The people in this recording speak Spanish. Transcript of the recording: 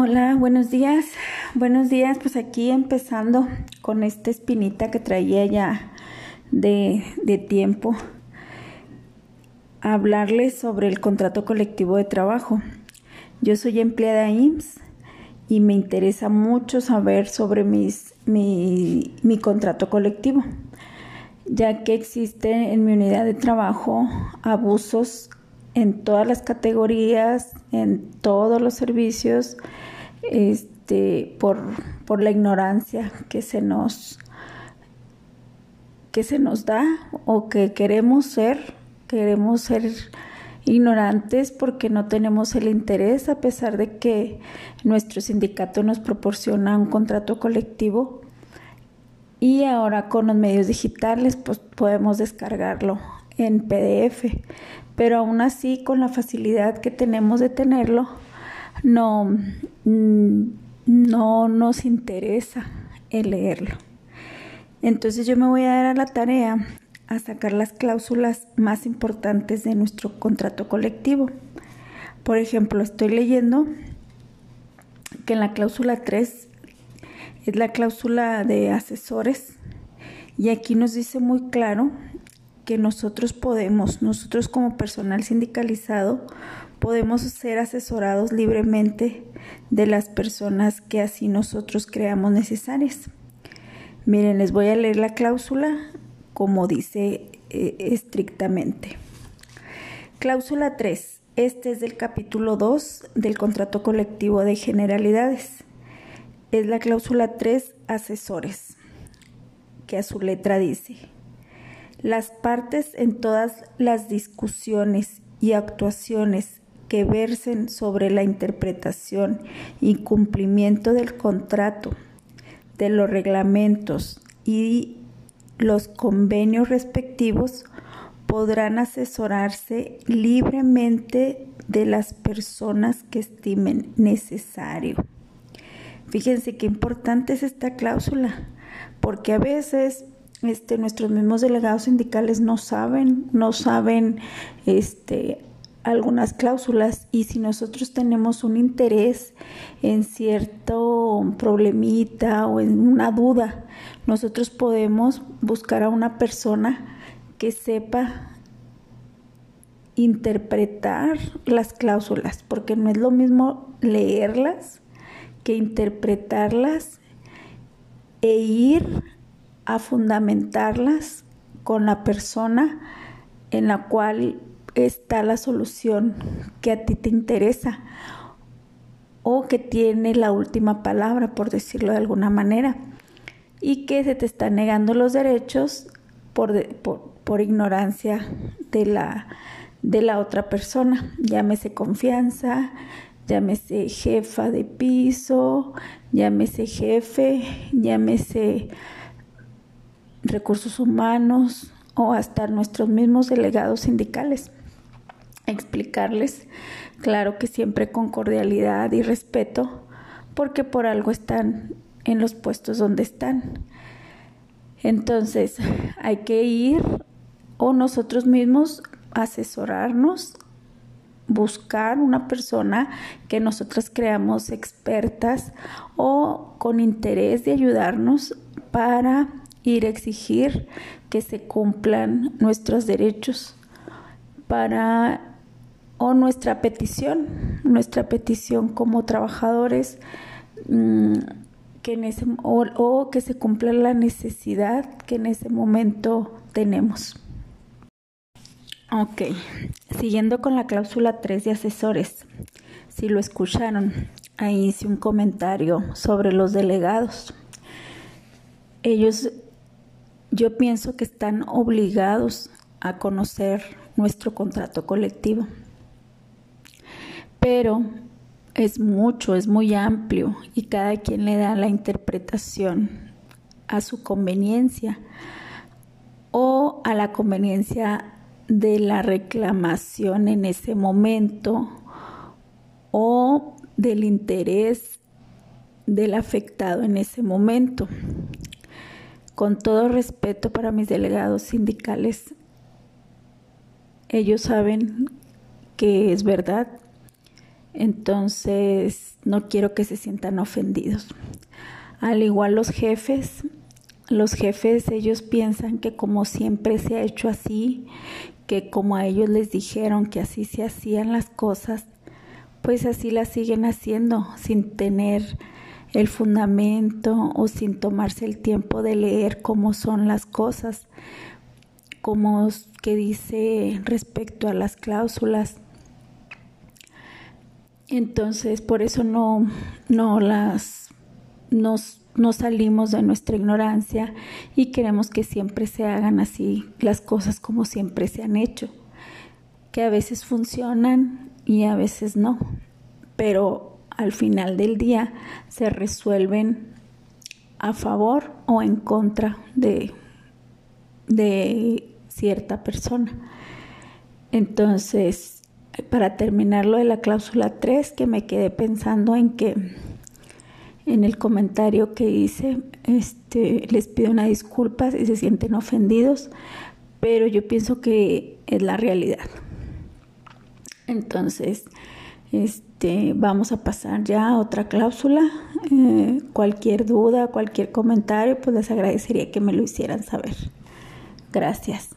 Hola, buenos días. Buenos días, pues aquí empezando con esta espinita que traía ya de, tiempo. Hablarles sobre el contrato colectivo de trabajo. Yo soy empleada IMSS y me interesa mucho saber sobre mis, mi, mi contrato colectivo, ya que existe en mi unidad de trabajo abusos en todas las categorías, en todos los servicios, este, por, por la ignorancia que se nos que se nos da o que queremos ser, queremos ser ignorantes porque no tenemos el interés a pesar de que nuestro sindicato nos proporciona un contrato colectivo. Y ahora con los medios digitales pues podemos descargarlo en PDF pero aún así con la facilidad que tenemos de tenerlo, no, mm, no nos interesa leerlo. Entonces yo me voy a dar a la tarea a sacar las cláusulas más importantes de nuestro contrato colectivo. Por ejemplo, estoy leyendo que en la cláusula 3 es la cláusula de asesores y aquí nos dice muy claro que nosotros podemos, nosotros como personal sindicalizado, podemos ser asesorados libremente de las personas que así nosotros creamos necesarias. Miren, les voy a leer la cláusula como dice eh, estrictamente. Cláusula 3. Este es del capítulo 2 del contrato colectivo de generalidades. Es la cláusula 3, asesores, que a su letra dice las partes en todas las discusiones y actuaciones que versen sobre la interpretación y cumplimiento del contrato, de los reglamentos y los convenios respectivos podrán asesorarse libremente de las personas que estimen necesario. Fíjense qué importante es esta cláusula, porque a veces este, nuestros mismos delegados sindicales no saben, no saben este, algunas cláusulas. Y si nosotros tenemos un interés en cierto problemita o en una duda, nosotros podemos buscar a una persona que sepa interpretar las cláusulas, porque no es lo mismo leerlas que interpretarlas e ir a fundamentarlas con la persona en la cual está la solución que a ti te interesa o que tiene la última palabra, por decirlo de alguna manera, y que se te están negando los derechos por, por, ignorancia de la, de la otra persona. Llámese confianza, llámese jefa de piso, llámese jefe, llámese recursos humanos o hasta nuestros mismos delegados sindicales. Explicarles, claro que siempre con cordialidad y respeto, porque por algo están en los puestos donde están. Entonces, hay que ir o nosotros mismos asesorarnos, buscar una persona que nosotras creamos expertas o con interés de ayudarnos para ir a exigir que se cumplan nuestros derechos para o nuestra petición, nuestra petición como trabajadores mm, que en ese, o, o que se cumpla la necesidad que en ese momento tenemos. Ok, siguiendo con la cláusula 3 de asesores, si lo escucharon, ahí hice un comentario sobre los delegados. Ellos yo pienso que están obligados a conocer nuestro contrato colectivo. Pero es mucho, es muy amplio y cada quien le da la interpretación a su conveniencia o a la conveniencia de la reclamación en ese momento o del interés del afectado en ese momento con todo respeto para mis delegados sindicales, ellos saben que es verdad. Entonces, no quiero que se sientan ofendidos. Al igual los jefes, los jefes ellos piensan que como siempre se ha hecho así, que como a ellos les dijeron que así se hacían las cosas, pues así las siguen haciendo sin tener el fundamento o sin tomarse el tiempo de leer cómo son las cosas, como que dice respecto a las cláusulas. Entonces, por eso no, no las nos, no salimos de nuestra ignorancia y queremos que siempre se hagan así las cosas como siempre se han hecho, que a veces funcionan y a veces no, pero al final del día se resuelven a favor o en contra de, de cierta persona. Entonces, para terminar lo de la cláusula 3, que me quedé pensando en que en el comentario que hice, este, les pido una disculpa si se sienten ofendidos, pero yo pienso que es la realidad. Entonces, este, vamos a pasar ya a otra cláusula. Eh, cualquier duda, cualquier comentario, pues les agradecería que me lo hicieran saber. Gracias.